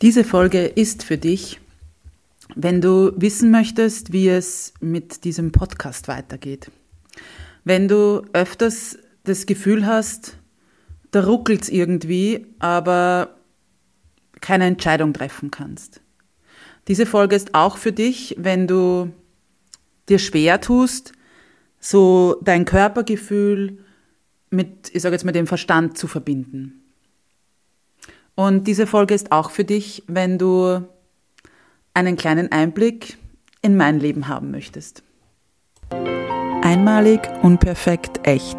Diese Folge ist für dich, wenn du wissen möchtest, wie es mit diesem Podcast weitergeht. Wenn du öfters das Gefühl hast, da ruckelt es irgendwie, aber keine Entscheidung treffen kannst. Diese Folge ist auch für dich, wenn du dir schwer tust, so dein Körpergefühl mit, ich sage jetzt mal, dem Verstand zu verbinden. Und diese Folge ist auch für dich, wenn du einen kleinen Einblick in mein Leben haben möchtest. Einmalig, unperfekt, echt.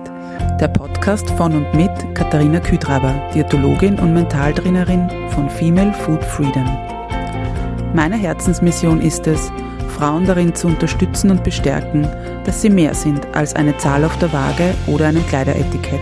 Der Podcast von und mit Katharina Küdraber, Diätologin und Mentaltrainerin von Female Food Freedom. Meine Herzensmission ist es, Frauen darin zu unterstützen und bestärken, dass sie mehr sind als eine Zahl auf der Waage oder einem Kleideretikett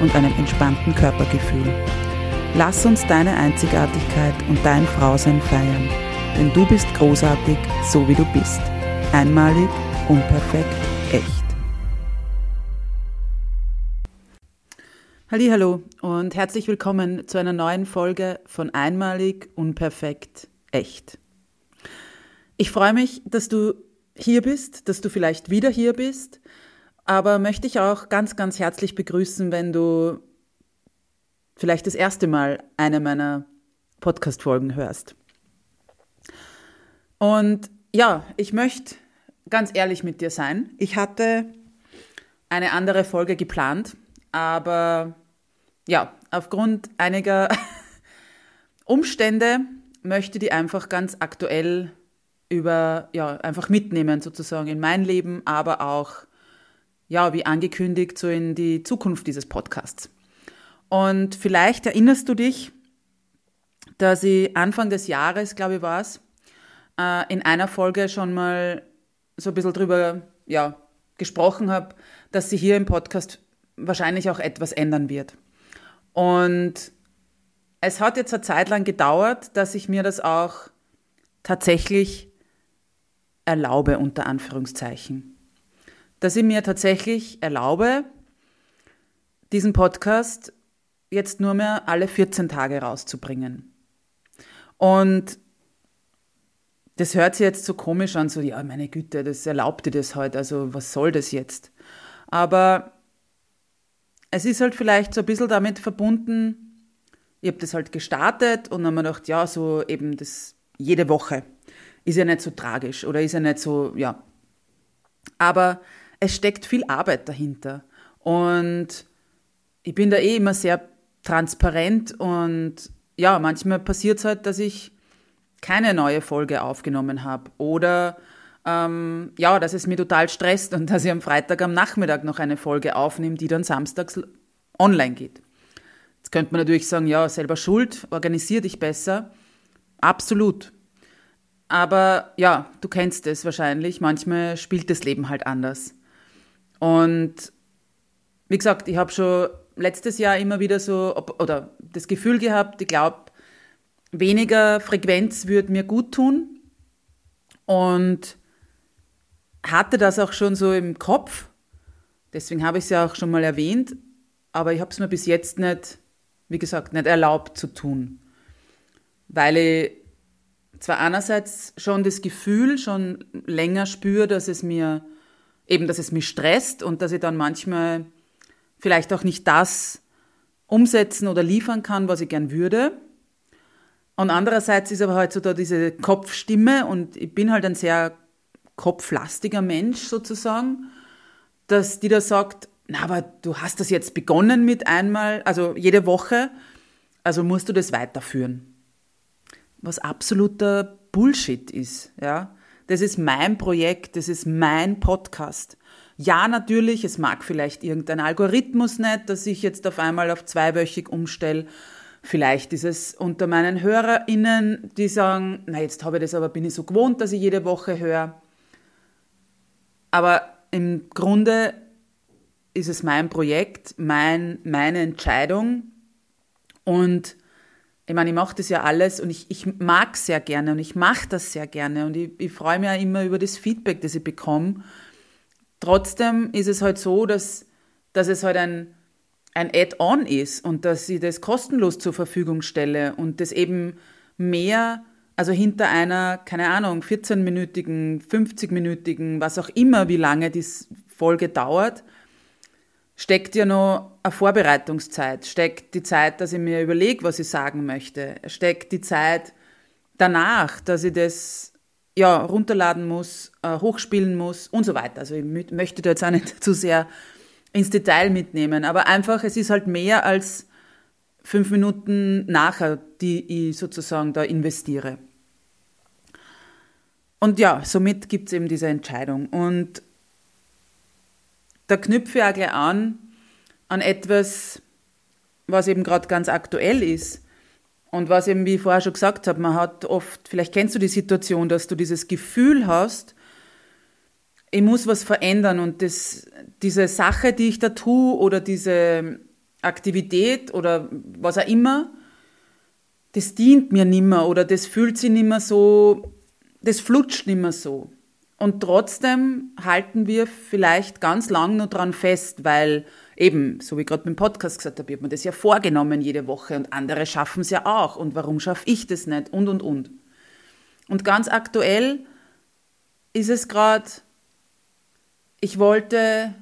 und einem entspannten Körpergefühl. Lass uns deine Einzigartigkeit und dein Frausein feiern, denn du bist großartig, so wie du bist. Einmalig, unperfekt, echt. Hallo und herzlich willkommen zu einer neuen Folge von Einmalig, unperfekt, echt. Ich freue mich, dass du hier bist, dass du vielleicht wieder hier bist aber möchte ich auch ganz, ganz herzlich begrüßen, wenn du vielleicht das erste Mal eine meiner Podcast-Folgen hörst. Und ja, ich möchte ganz ehrlich mit dir sein. Ich hatte eine andere Folge geplant, aber ja, aufgrund einiger Umstände möchte die einfach ganz aktuell über, ja, einfach mitnehmen sozusagen in mein Leben, aber auch ja, wie angekündigt, so in die Zukunft dieses Podcasts. Und vielleicht erinnerst du dich, dass ich Anfang des Jahres, glaube ich, war es, äh, in einer Folge schon mal so ein bisschen drüber ja, gesprochen habe, dass sich hier im Podcast wahrscheinlich auch etwas ändern wird. Und es hat jetzt eine Zeit lang gedauert, dass ich mir das auch tatsächlich erlaube, unter Anführungszeichen dass ich mir tatsächlich erlaube, diesen Podcast jetzt nur mehr alle 14 Tage rauszubringen. Und das hört sich jetzt so komisch an, so, ja, meine Güte, das erlaubt dir das heute, also was soll das jetzt? Aber es ist halt vielleicht so ein bisschen damit verbunden, ich habe das halt gestartet und dann habe mir gedacht, ja, so eben das jede Woche ist ja nicht so tragisch oder ist ja nicht so, ja. Aber es steckt viel Arbeit dahinter. Und ich bin da eh immer sehr transparent und ja, manchmal passiert es halt, dass ich keine neue Folge aufgenommen habe oder ähm, ja, dass es mir total stresst und dass ich am Freitag am Nachmittag noch eine Folge aufnehme, die dann samstags online geht. Jetzt könnte man natürlich sagen, ja, selber schuld, organisier dich besser. Absolut. Aber ja, du kennst es wahrscheinlich, manchmal spielt das Leben halt anders. Und wie gesagt, ich habe schon letztes Jahr immer wieder so, oder das Gefühl gehabt, ich glaube, weniger Frequenz würde mir gut tun. Und hatte das auch schon so im Kopf. Deswegen habe ich es ja auch schon mal erwähnt. Aber ich habe es mir bis jetzt nicht, wie gesagt, nicht erlaubt zu tun. Weil ich zwar einerseits schon das Gefühl schon länger spüre, dass es mir eben, dass es mich stresst und dass ich dann manchmal vielleicht auch nicht das umsetzen oder liefern kann, was ich gern würde. Und andererseits ist aber halt so da diese Kopfstimme und ich bin halt ein sehr kopflastiger Mensch sozusagen, dass die da sagt, na, aber du hast das jetzt begonnen mit einmal, also jede Woche, also musst du das weiterführen. Was absoluter Bullshit ist, ja. Das ist mein Projekt, das ist mein Podcast. Ja, natürlich, es mag vielleicht irgendein Algorithmus nicht, dass ich jetzt auf einmal auf zweiwöchig umstelle. Vielleicht ist es unter meinen HörerInnen, die sagen, na jetzt habe ich das aber, bin ich so gewohnt, dass ich jede Woche höre. Aber im Grunde ist es mein Projekt, mein, meine Entscheidung. Und ich meine, ich mache das ja alles und ich, ich mag sehr gerne und ich mache das sehr gerne und ich, ich freue mich ja immer über das Feedback, das ich bekomme. Trotzdem ist es halt so, dass, dass es halt ein, ein Add-on ist und dass ich das kostenlos zur Verfügung stelle und das eben mehr, also hinter einer, keine Ahnung, 14-minütigen, 50-minütigen, was auch immer, wie lange die Folge dauert, steckt ja noch eine Vorbereitungszeit, steckt die Zeit, dass ich mir überlege, was ich sagen möchte, steckt die Zeit danach, dass ich das ja, runterladen muss, äh, hochspielen muss und so weiter. Also ich möchte da jetzt auch nicht zu sehr ins Detail mitnehmen. Aber einfach, es ist halt mehr als fünf Minuten nachher, die ich sozusagen da investiere. Und ja, somit gibt es eben diese Entscheidung. Und da knüpfe ich auch gleich an, an etwas, was eben gerade ganz aktuell ist. Und was eben, wie ich vorher schon gesagt habe, man hat oft, vielleicht kennst du die Situation, dass du dieses Gefühl hast, ich muss was verändern und das, diese Sache, die ich da tue oder diese Aktivität oder was auch immer, das dient mir nimmer oder das fühlt sich nimmer so, das flutscht nimmer so. Und trotzdem halten wir vielleicht ganz lang nur dran fest, weil eben, so wie gerade beim Podcast gesagt habe, ich habe mir das ja vorgenommen jede Woche und andere schaffen es ja auch. Und warum schaffe ich das nicht? Und, und, und. Und ganz aktuell ist es gerade ich wollte,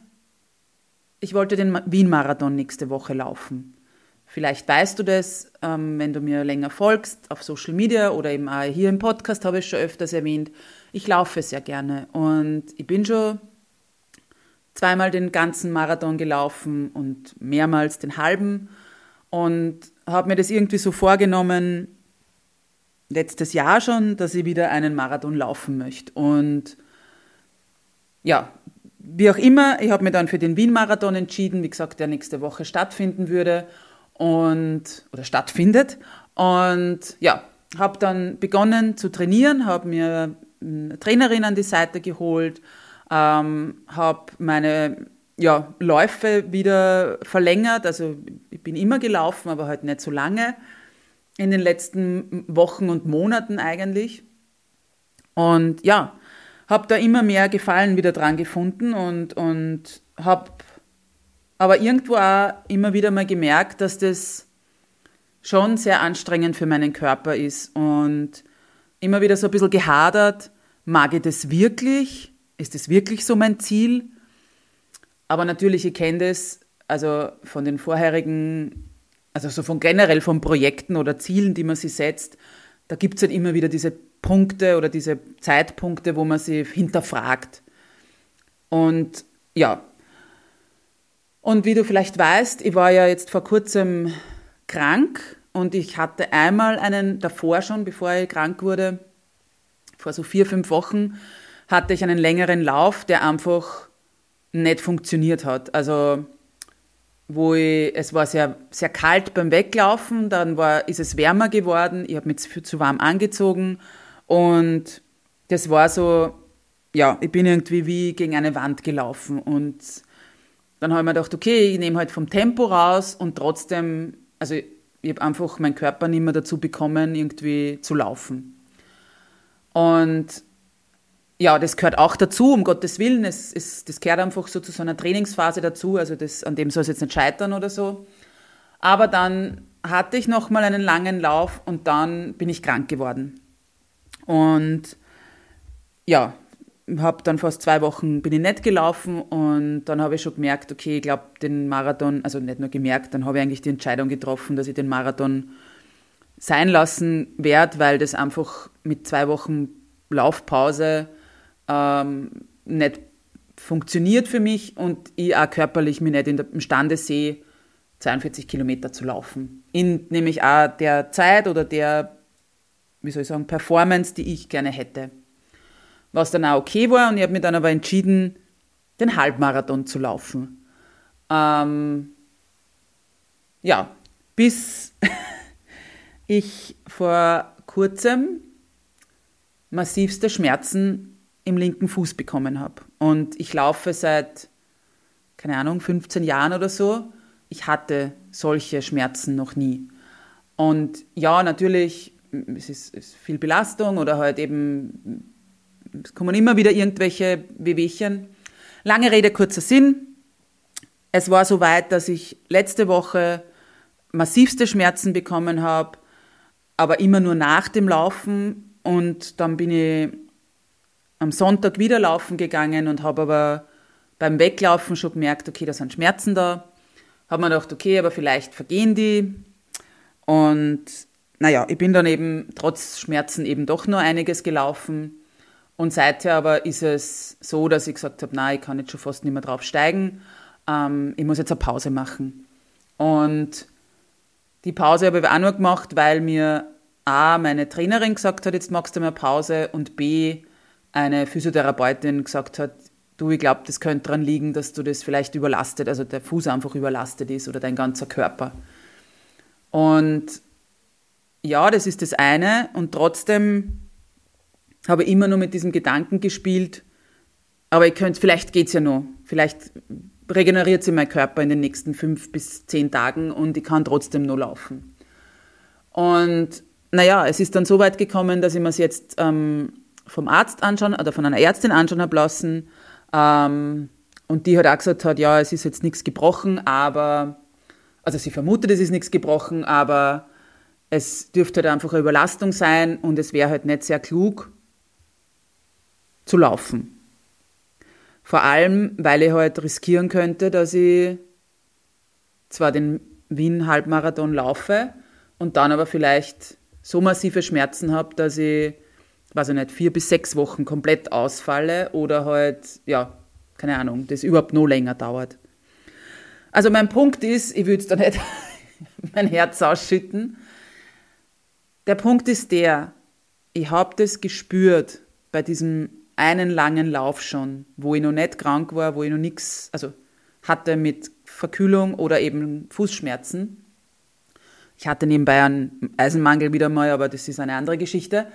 ich wollte den Wien-Marathon nächste Woche laufen. Vielleicht weißt du das, ähm, wenn du mir länger folgst auf Social Media oder eben auch hier im Podcast habe ich schon öfters erwähnt. Ich laufe sehr gerne und ich bin schon zweimal den ganzen Marathon gelaufen und mehrmals den halben und habe mir das irgendwie so vorgenommen, letztes Jahr schon, dass ich wieder einen Marathon laufen möchte. Und ja, wie auch immer, ich habe mich dann für den Wien-Marathon entschieden, wie gesagt, der nächste Woche stattfinden würde und oder stattfindet. Und ja, habe dann begonnen zu trainieren, habe mir Trainerin an die Seite geholt, ähm, habe meine ja, Läufe wieder verlängert. Also ich bin immer gelaufen, aber halt nicht so lange. In den letzten Wochen und Monaten eigentlich. Und ja, habe da immer mehr Gefallen wieder dran gefunden und, und habe aber irgendwo auch immer wieder mal gemerkt, dass das schon sehr anstrengend für meinen Körper ist und immer wieder so ein bisschen gehadert, mag ich das wirklich? Ist das wirklich so mein Ziel? Aber natürlich, ich kenne das, also von den vorherigen, also so von generell von Projekten oder Zielen, die man sich setzt, da gibt es halt immer wieder diese Punkte oder diese Zeitpunkte, wo man sich hinterfragt. Und ja. Und wie du vielleicht weißt, ich war ja jetzt vor kurzem krank und ich hatte einmal einen, davor schon, bevor ich krank wurde, vor so vier, fünf Wochen, hatte ich einen längeren Lauf, der einfach nicht funktioniert hat. Also wo ich, es war sehr, sehr kalt beim Weglaufen, dann war, ist es wärmer geworden, ich habe mich zu, zu warm angezogen und das war so, ja, ich bin irgendwie wie gegen eine Wand gelaufen. Und dann habe ich mir gedacht, okay, ich nehme halt vom Tempo raus und trotzdem, also ich habe einfach meinen Körper nicht mehr dazu bekommen, irgendwie zu laufen. Und ja, das gehört auch dazu, um Gottes Willen. Es, es, das gehört einfach so zu so einer Trainingsphase dazu. Also das, an dem soll es jetzt nicht scheitern oder so. Aber dann hatte ich nochmal einen langen Lauf und dann bin ich krank geworden. Und ja, habe dann fast zwei Wochen bin ich nicht gelaufen und dann habe ich schon gemerkt, okay, ich glaube, den Marathon, also nicht nur gemerkt, dann habe ich eigentlich die Entscheidung getroffen, dass ich den Marathon sein lassen werde, weil das einfach mit zwei Wochen Laufpause ähm, nicht funktioniert für mich und ich auch körperlich mich nicht imstande sehe, 42 Kilometer zu laufen. In nämlich auch der Zeit oder der wie soll ich sagen, Performance, die ich gerne hätte. Was dann auch okay war und ich habe mich dann aber entschieden, den Halbmarathon zu laufen. Ähm, ja, bis, ich vor kurzem massivste Schmerzen im linken Fuß bekommen habe. Und ich laufe seit, keine Ahnung, 15 Jahren oder so. Ich hatte solche Schmerzen noch nie. Und ja, natürlich, es ist, ist viel Belastung oder halt eben, es kommen immer wieder irgendwelche Wehwehchen. Lange Rede, kurzer Sinn. Es war so weit, dass ich letzte Woche massivste Schmerzen bekommen habe, aber immer nur nach dem Laufen. Und dann bin ich am Sonntag wieder laufen gegangen und habe aber beim Weglaufen schon gemerkt, okay, da sind Schmerzen da. Habe mir gedacht, okay, aber vielleicht vergehen die. Und naja, ich bin dann eben trotz Schmerzen eben doch nur einiges gelaufen. Und seither aber ist es so, dass ich gesagt habe, nein, ich kann jetzt schon fast nicht mehr drauf steigen. Ähm, ich muss jetzt eine Pause machen. Und die Pause habe ich auch nur gemacht, weil mir A, meine Trainerin gesagt hat, jetzt machst du mal Pause und B, eine Physiotherapeutin gesagt hat, du, ich glaube, das könnte daran liegen, dass du das vielleicht überlastet, also der Fuß einfach überlastet ist oder dein ganzer Körper. Und ja, das ist das eine und trotzdem habe immer nur mit diesem Gedanken gespielt, aber ich könnte, vielleicht geht es ja noch, vielleicht regeneriert sich mein Körper in den nächsten fünf bis zehn Tagen und ich kann trotzdem nur laufen. Und naja, es ist dann so weit gekommen, dass ich mir es jetzt ähm, vom Arzt anschauen oder von einer Ärztin anschauen habe lassen. Ähm, und die hat auch gesagt hat, ja, es ist jetzt nichts gebrochen, aber, also sie vermutet, es ist nichts gebrochen, aber es dürfte halt einfach eine Überlastung sein und es wäre halt nicht sehr klug zu laufen. Vor allem, weil ich halt riskieren könnte, dass ich zwar den Wien-Halbmarathon laufe und dann aber vielleicht so massive Schmerzen habe, dass ich, weiß ich nicht, vier bis sechs Wochen komplett ausfalle oder halt, ja, keine Ahnung, das überhaupt noch länger dauert. Also mein Punkt ist, ich würde jetzt da nicht mein Herz ausschütten. Der Punkt ist der, ich habe das gespürt bei diesem einen langen Lauf schon, wo ich noch nicht krank war, wo ich noch nichts, also hatte mit Verkühlung oder eben Fußschmerzen. Ich hatte nebenbei einen Eisenmangel wieder mal, aber das ist eine andere Geschichte.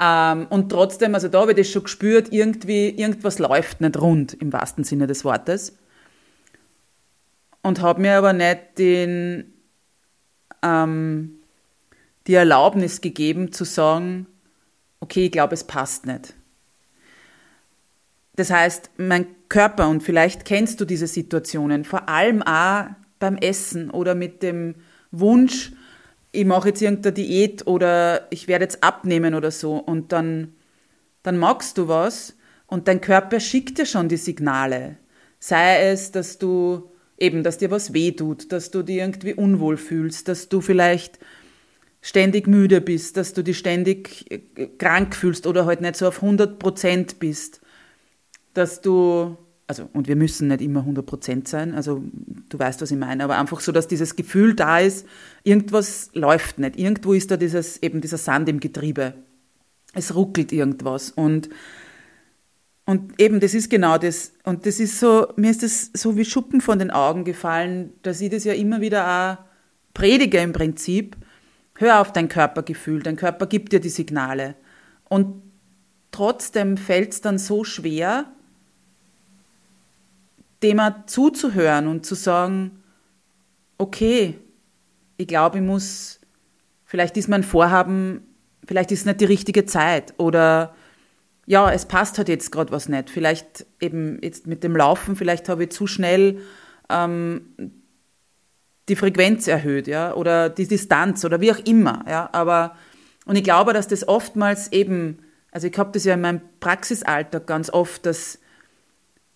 Ähm, und trotzdem, also da habe ich das schon gespürt, irgendwie, irgendwas läuft nicht rund im wahrsten Sinne des Wortes. Und habe mir aber nicht den, ähm, die Erlaubnis gegeben zu sagen, okay, ich glaube, es passt nicht. Das heißt, mein Körper, und vielleicht kennst du diese Situationen, vor allem auch beim Essen oder mit dem Wunsch, ich mache jetzt irgendeine Diät oder ich werde jetzt abnehmen oder so und dann, dann magst du was und dein Körper schickt dir schon die Signale. Sei es, dass du eben, dass dir was wehtut, dass du dich irgendwie unwohl fühlst, dass du vielleicht ständig müde bist, dass du dich ständig äh, krank fühlst oder halt nicht so auf 100 Prozent bist dass du, also, und wir müssen nicht immer 100% sein, also du weißt, was ich meine, aber einfach so, dass dieses Gefühl da ist, irgendwas läuft nicht, irgendwo ist da dieses, eben dieser Sand im Getriebe. Es ruckelt irgendwas und, und eben, das ist genau das. Und das ist so, mir ist das so wie Schuppen von den Augen gefallen, dass ich das ja immer wieder auch predige im Prinzip. Hör auf dein Körpergefühl, dein Körper gibt dir die Signale. Und trotzdem fällt es dann so schwer, dem zuzuhören und zu sagen, okay, ich glaube, ich muss, vielleicht ist mein Vorhaben, vielleicht ist es nicht die richtige Zeit oder ja, es passt halt jetzt gerade was nicht. Vielleicht eben jetzt mit dem Laufen, vielleicht habe ich zu schnell ähm, die Frequenz erhöht, ja, oder die Distanz oder wie auch immer, ja, aber und ich glaube, dass das oftmals eben, also ich habe das ja in meinem Praxisalltag ganz oft, dass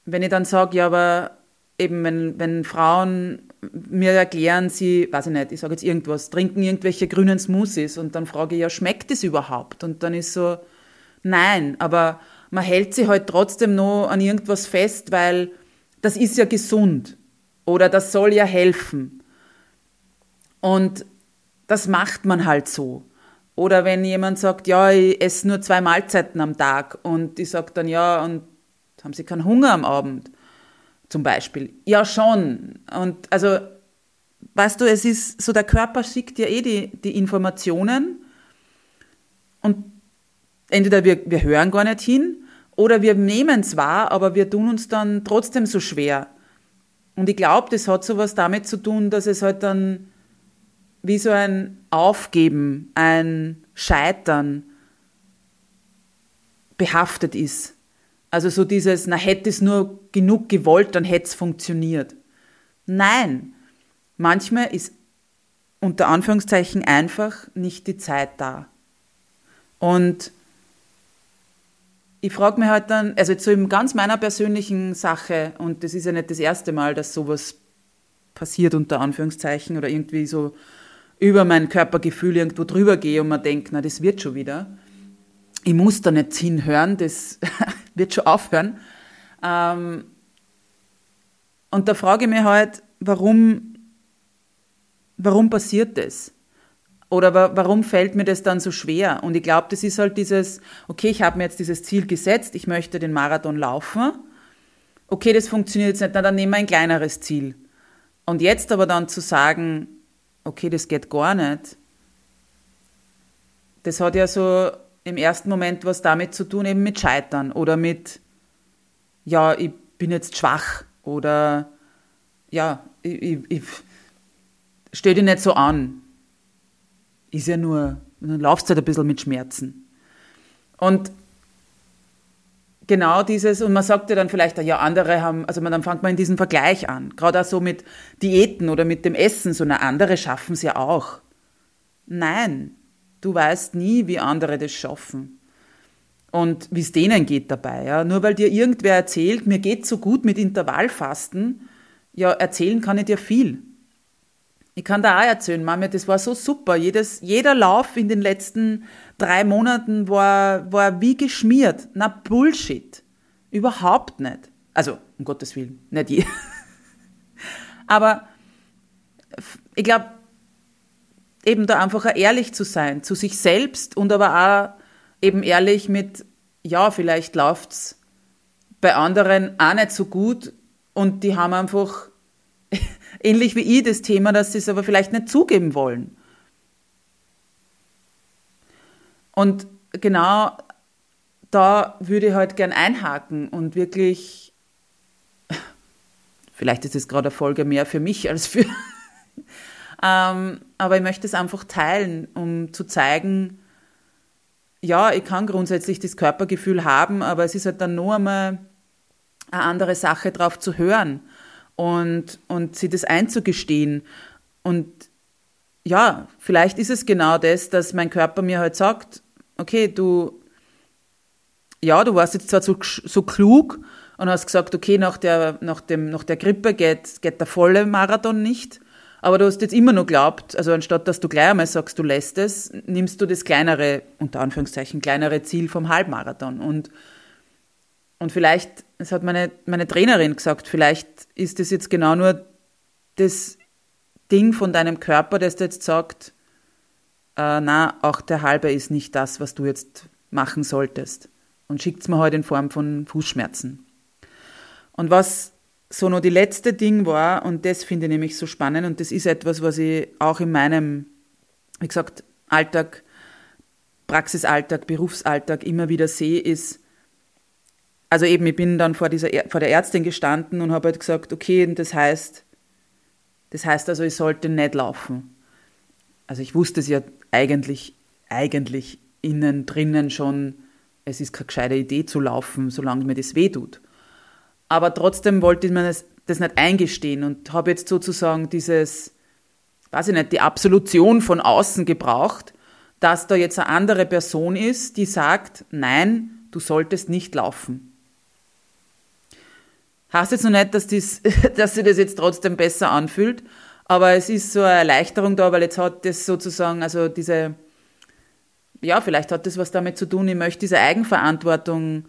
wenn ich dann sage, ja, aber eben, wenn, wenn Frauen mir erklären, sie, weiß ich nicht, ich sage jetzt irgendwas, trinken irgendwelche grünen Smoothies und dann frage ich, ja, schmeckt das überhaupt? Und dann ist so, nein, aber man hält sich halt trotzdem noch an irgendwas fest, weil das ist ja gesund oder das soll ja helfen. Und das macht man halt so. Oder wenn jemand sagt, ja, ich esse nur zwei Mahlzeiten am Tag und ich sage dann, ja, und haben Sie keinen Hunger am Abend? Zum Beispiel. Ja, schon. Und also weißt du, es ist so, der Körper schickt ja eh die, die Informationen und entweder wir, wir hören gar nicht hin oder wir nehmen es wahr, aber wir tun uns dann trotzdem so schwer. Und ich glaube, das hat so was damit zu tun, dass es halt dann wie so ein Aufgeben, ein Scheitern behaftet ist. Also so dieses, na hätte es nur genug gewollt, dann hätte es funktioniert. Nein, manchmal ist unter Anführungszeichen einfach nicht die Zeit da. Und ich frage mich halt dann, also jetzt so ganz meiner persönlichen Sache, und das ist ja nicht das erste Mal, dass sowas passiert, unter Anführungszeichen, oder irgendwie so über mein Körpergefühl irgendwo drüber gehe und man denkt, na, das wird schon wieder. Ich muss da nicht hinhören, das wird schon aufhören. Ähm, und da frage ich mich halt, warum, warum passiert das? Oder warum fällt mir das dann so schwer? Und ich glaube, das ist halt dieses, okay, ich habe mir jetzt dieses Ziel gesetzt, ich möchte den Marathon laufen. Okay, das funktioniert jetzt nicht, na, dann nehmen wir ein kleineres Ziel. Und jetzt aber dann zu sagen, okay, das geht gar nicht, das hat ja so im ersten Moment was damit zu tun, eben mit Scheitern oder mit, ja, ich bin jetzt schwach oder ja, ich, ich, ich stell dich nicht so an ist ja nur, dann laufst du halt ein bisschen mit Schmerzen. Und genau dieses, und man sagt ja dann vielleicht, ja, andere haben, also man, dann fängt man in diesem Vergleich an. Gerade auch so mit Diäten oder mit dem Essen, so, na, andere schaffen es ja auch. Nein, du weißt nie, wie andere das schaffen. Und wie es denen geht dabei. Ja. Nur weil dir irgendwer erzählt, mir geht so gut mit Intervallfasten, ja, erzählen kann ich dir viel. Ich kann da auch erzählen, Mami, das war so super. Jedes, jeder Lauf in den letzten drei Monaten war, war wie geschmiert. Na, Bullshit. Überhaupt nicht. Also, um Gottes Willen, nicht je. Aber ich glaube, eben da einfach ehrlich zu sein, zu sich selbst und aber auch eben ehrlich mit, ja, vielleicht läuft's bei anderen auch nicht so gut und die haben einfach ähnlich wie ich das Thema, dass sie es aber vielleicht nicht zugeben wollen. Und genau da würde ich halt gern einhaken und wirklich, vielleicht ist es gerade eine Folge mehr für mich als für, aber ich möchte es einfach teilen, um zu zeigen, ja, ich kann grundsätzlich das Körpergefühl haben, aber es ist halt dann nur einmal eine andere Sache drauf zu hören und, und sie das einzugestehen. Und ja, vielleicht ist es genau das, dass mein Körper mir halt sagt, okay, du, ja, du warst jetzt zwar so, so klug und hast gesagt, okay, nach der, nach dem, nach der Grippe geht, geht der volle Marathon nicht, aber du hast jetzt immer noch glaubt, also anstatt dass du gleich einmal sagst, du lässt es, nimmst du das kleinere, unter Anführungszeichen, kleinere Ziel vom Halbmarathon und und vielleicht, das hat meine, meine Trainerin gesagt, vielleicht ist das jetzt genau nur das Ding von deinem Körper, das dir jetzt sagt, äh, na, auch der halbe ist nicht das, was du jetzt machen solltest. Und schickt es mir heute halt in Form von Fußschmerzen. Und was so noch die letzte Ding war, und das finde ich nämlich so spannend, und das ist etwas, was ich auch in meinem, wie gesagt, Alltag, Praxisalltag, Berufsalltag immer wieder sehe, ist, also eben, ich bin dann vor, dieser, vor der Ärztin gestanden und habe halt gesagt, okay, das heißt, das heißt also, ich sollte nicht laufen. Also ich wusste es ja eigentlich, eigentlich innen drinnen schon, es ist keine gescheite Idee zu laufen, solange mir das weh tut. Aber trotzdem wollte ich mir das, das nicht eingestehen und habe jetzt sozusagen dieses, weiß ich nicht, die Absolution von außen gebraucht, dass da jetzt eine andere Person ist, die sagt, nein, du solltest nicht laufen. Heißt jetzt noch nicht, dass, dies, dass sich das jetzt trotzdem besser anfühlt, aber es ist so eine Erleichterung da, weil jetzt hat das sozusagen, also diese, ja, vielleicht hat das was damit zu tun, ich möchte diese Eigenverantwortung,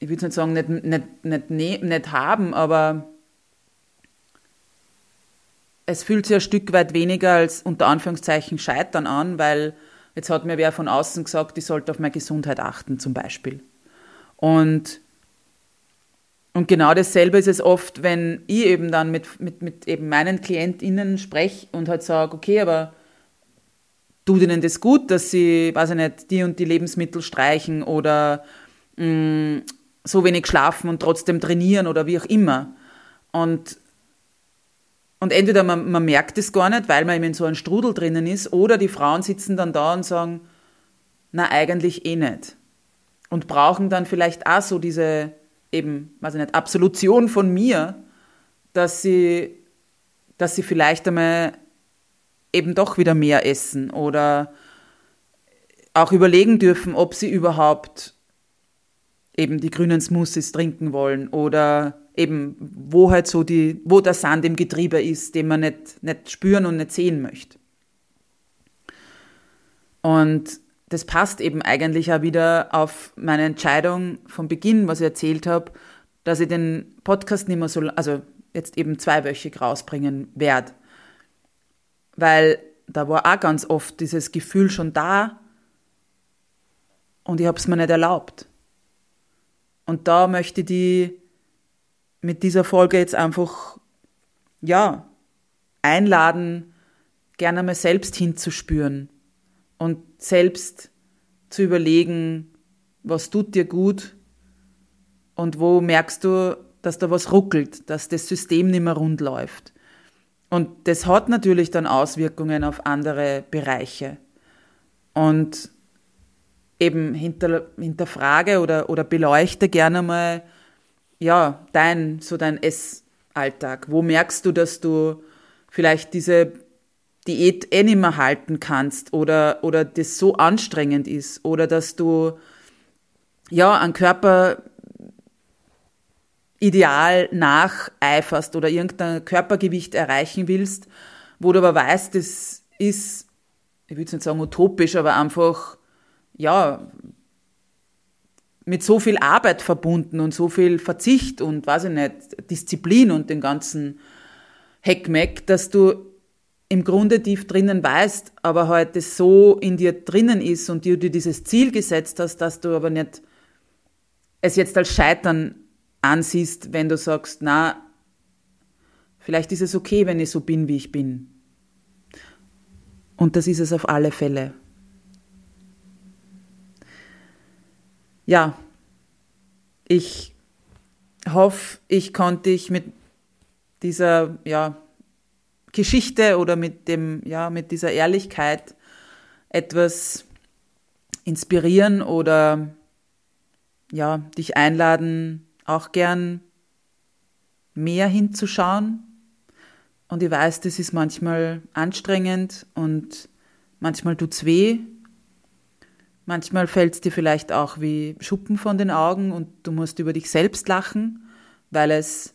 ich würde nicht sagen, nicht, nicht, nicht, nicht, nicht haben, aber es fühlt sich ein Stück weit weniger als unter Anführungszeichen Scheitern an, weil jetzt hat mir wer von außen gesagt, ich sollte auf meine Gesundheit achten zum Beispiel. Und Und genau dasselbe ist es oft, wenn ich eben dann mit, mit, mit eben meinen KlientInnen spreche und halt sage, okay, aber tut ihnen das gut, dass sie, weiß ich nicht, die und die Lebensmittel streichen oder mh, mm, so wenig schlafen und trotzdem trainieren oder wie auch immer. Und, und entweder man, man merkt es gar nicht, weil man eben in so einem Strudel drinnen ist, oder die Frauen sitzen dann da und sagen, na eigentlich eh nicht. Und brauchen dann vielleicht auch so diese eben, weiß ich nicht, Absolution von mir, dass sie, dass sie vielleicht einmal eben doch wieder mehr essen oder auch überlegen dürfen, ob sie überhaupt eben die grünen Smoothies trinken wollen oder eben wo halt so die, wo der Sand im Getriebe ist, den man nicht, nicht spüren und nicht sehen möchte. Und das passt eben eigentlich auch wieder auf meine Entscheidung vom Beginn, was ich erzählt habe, dass ich den Podcast nicht mehr so, also jetzt eben zweiwöchig rausbringen werde. Weil da war auch ganz oft dieses Gefühl schon da und ich habe es mir nicht erlaubt. Und da möchte die mit dieser Folge jetzt einfach, ja, einladen, gerne mal selbst hinzuspüren und selbst zu überlegen, was tut dir gut und wo merkst du, dass da was ruckelt, dass das System nicht mehr rund läuft. Und das hat natürlich dann Auswirkungen auf andere Bereiche. Und eben hinter, hinterfrage oder, oder beleuchte gerne mal, ja, dein, so dein Essalltag. Wo merkst du, dass du vielleicht diese Diät eh nicht mehr halten kannst oder, oder das so anstrengend ist oder dass du ja an Körper ideal nacheiferst oder irgendein Körpergewicht erreichen willst, wo du aber weißt, das ist, ich jetzt nicht sagen utopisch, aber einfach, ja, mit so viel Arbeit verbunden und so viel Verzicht und, weiß ich nicht, Disziplin und den ganzen Heckmeck, dass du im Grunde tief drinnen weißt, aber das so in dir drinnen ist und du dir dieses Ziel gesetzt hast, dass du aber nicht es jetzt als Scheitern ansiehst, wenn du sagst, na, vielleicht ist es okay, wenn ich so bin, wie ich bin. Und das ist es auf alle Fälle. Ja, ich hoffe, ich konnte dich mit dieser ja, Geschichte oder mit, dem, ja, mit dieser Ehrlichkeit etwas inspirieren oder ja, dich einladen, auch gern mehr hinzuschauen. Und ich weiß, das ist manchmal anstrengend und manchmal tut's weh. Manchmal fällt es dir vielleicht auch wie Schuppen von den Augen und du musst über dich selbst lachen, weil es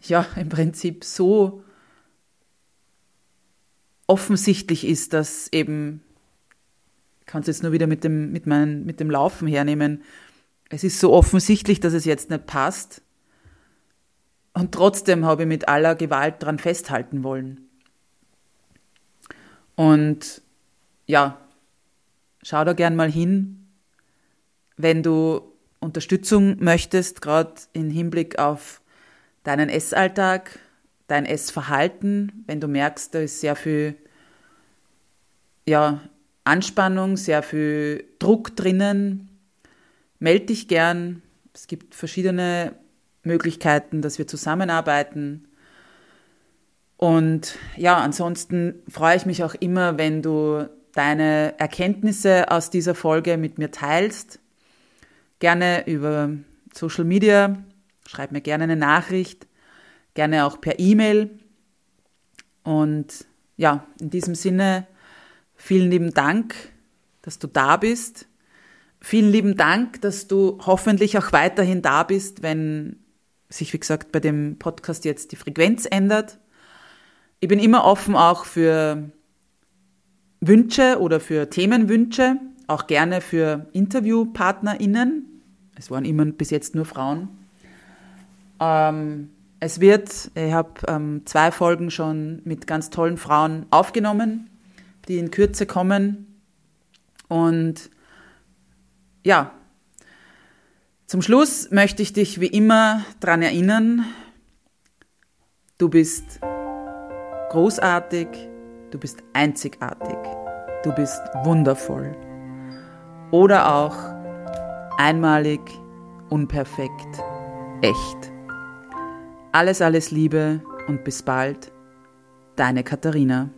ja im Prinzip so offensichtlich ist, dass eben, ich kann es jetzt nur wieder mit dem, mit, mein, mit dem Laufen hernehmen, es ist so offensichtlich, dass es jetzt nicht passt. Und trotzdem habe ich mit aller Gewalt dran festhalten wollen. Und ja, schau da gern mal hin, wenn du Unterstützung möchtest, gerade im Hinblick auf deinen Essalltag, dein Essverhalten, wenn du merkst, da ist sehr viel ja, Anspannung, sehr viel Druck drinnen, Meld dich gern. Es gibt verschiedene Möglichkeiten, dass wir zusammenarbeiten. Und ja, ansonsten freue ich mich auch immer, wenn du deine Erkenntnisse aus dieser Folge mit mir teilst. Gerne über Social Media, schreib mir gerne eine Nachricht, gerne auch per E-Mail. Und ja, in diesem Sinne, vielen lieben Dank, dass du da bist. Vielen lieben Dank, dass du hoffentlich auch weiterhin da bist, wenn sich, wie gesagt, bei dem Podcast jetzt die Frequenz ändert. Ich bin immer offen auch für Wünsche oder für Themenwünsche, auch gerne für InterviewpartnerInnen. Es waren immer bis jetzt nur Frauen. Ähm, es wird, ich habe ähm, zwei Folgen schon mit ganz tollen Frauen aufgenommen, die in Kürze kommen. Und ja, Zum Schluss möchte ich dich wie immer daran erinnern, du bist großartig, du bist einzigartig, du bist wundervoll oder auch einmalig, unperfekt, echt. Alles, alles Liebe und bis bald, deine Katharina.